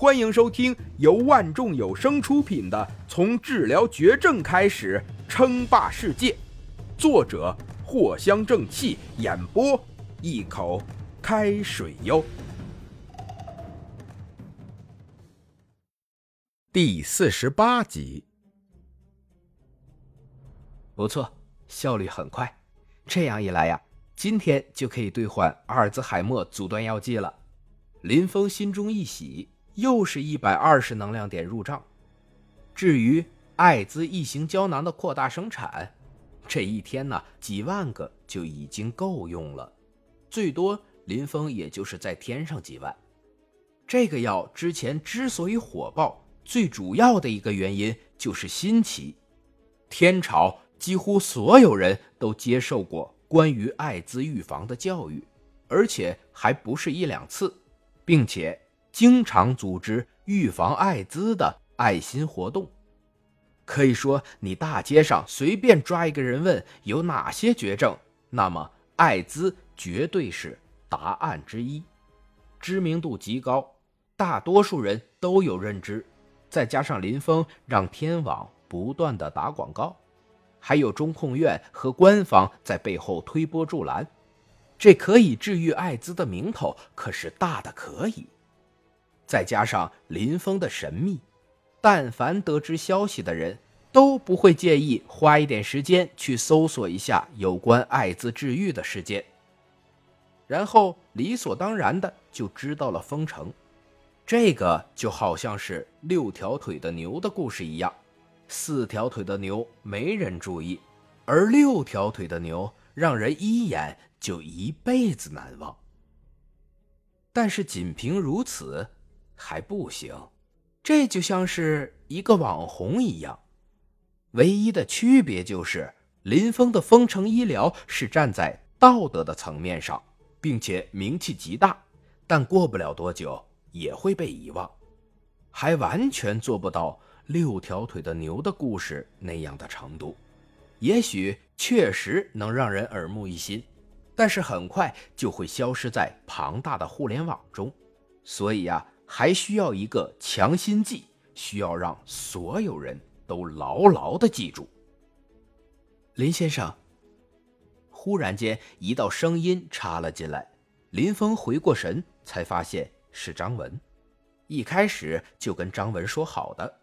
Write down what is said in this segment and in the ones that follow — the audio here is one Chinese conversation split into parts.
欢迎收听由万众有声出品的《从治疗绝症开始称霸世界》，作者藿香正气，演播一口开水哟。第四十八集，不错，效率很快。这样一来呀，今天就可以兑换阿尔兹海默阻断药剂了。林峰心中一喜。又是一百二十能量点入账。至于艾滋异形胶囊的扩大生产，这一天呢，几万个就已经够用了，最多林峰也就是再添上几万。这个药之前之所以火爆，最主要的一个原因就是新奇。天朝几乎所有人都接受过关于艾滋预防的教育，而且还不是一两次，并且。经常组织预防艾滋的爱心活动，可以说你大街上随便抓一个人问有哪些绝症，那么艾滋绝对是答案之一，知名度极高，大多数人都有认知。再加上林峰让天网不断的打广告，还有中控院和官方在背后推波助澜，这可以治愈艾滋的名头可是大的可以。再加上林峰的神秘，但凡得知消息的人都不会介意花一点时间去搜索一下有关艾滋治愈的事件，然后理所当然的就知道了封城。这个就好像是六条腿的牛的故事一样，四条腿的牛没人注意，而六条腿的牛让人一眼就一辈子难忘。但是仅凭如此。还不行，这就像是一个网红一样，唯一的区别就是林峰的丰城医疗是站在道德的层面上，并且名气极大，但过不了多久也会被遗忘，还完全做不到六条腿的牛的故事那样的程度。也许确实能让人耳目一新，但是很快就会消失在庞大的互联网中。所以呀。还需要一个强心剂，需要让所有人都牢牢的记住。林先生，忽然间一道声音插了进来，林峰回过神，才发现是张文。一开始就跟张文说好的，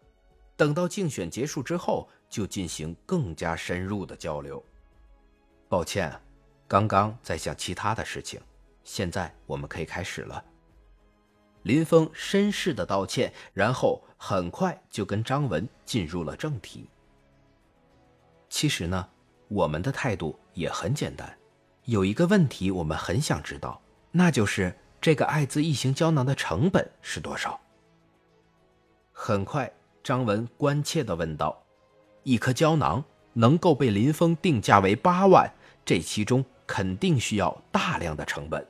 等到竞选结束之后，就进行更加深入的交流。抱歉，刚刚在想其他的事情，现在我们可以开始了。林峰绅士的道歉，然后很快就跟张文进入了正题。其实呢，我们的态度也很简单，有一个问题我们很想知道，那就是这个艾滋异形胶囊的成本是多少？很快，张文关切的问道：“一颗胶囊能够被林峰定价为八万，这其中肯定需要大量的成本。”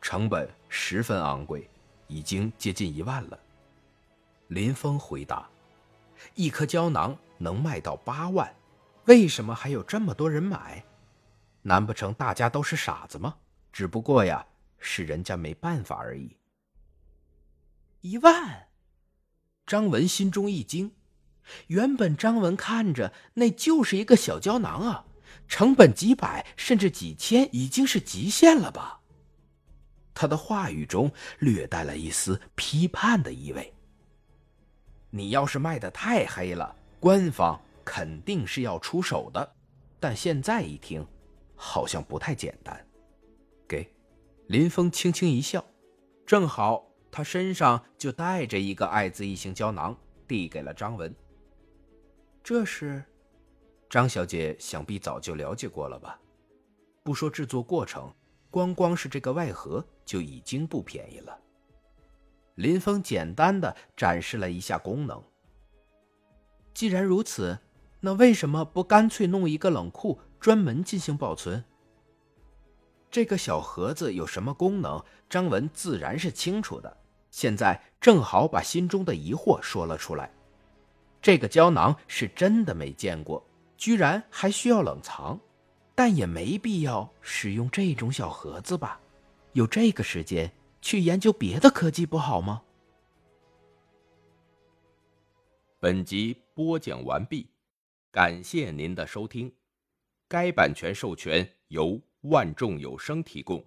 成本十分昂贵，已经接近一万了。林峰回答：“一颗胶囊能卖到八万，为什么还有这么多人买？难不成大家都是傻子吗？只不过呀，是人家没办法而已。”一万，张文心中一惊。原本张文看着那就是一个小胶囊啊，成本几百甚至几千已经是极限了吧？他的话语中略带了一丝批判的意味。你要是卖的太黑了，官方肯定是要出手的。但现在一听，好像不太简单。给，林峰轻轻一笑，正好他身上就带着一个艾滋异性胶囊，递给了张文。这是，张小姐想必早就了解过了吧？不说制作过程。光光是这个外盒就已经不便宜了。林峰简单的展示了一下功能。既然如此，那为什么不干脆弄一个冷库，专门进行保存？这个小盒子有什么功能？张文自然是清楚的。现在正好把心中的疑惑说了出来。这个胶囊是真的没见过，居然还需要冷藏。但也没必要使用这种小盒子吧？有这个时间，去研究别的科技不好吗？本集播讲完毕，感谢您的收听。该版权授权由万众有声提供。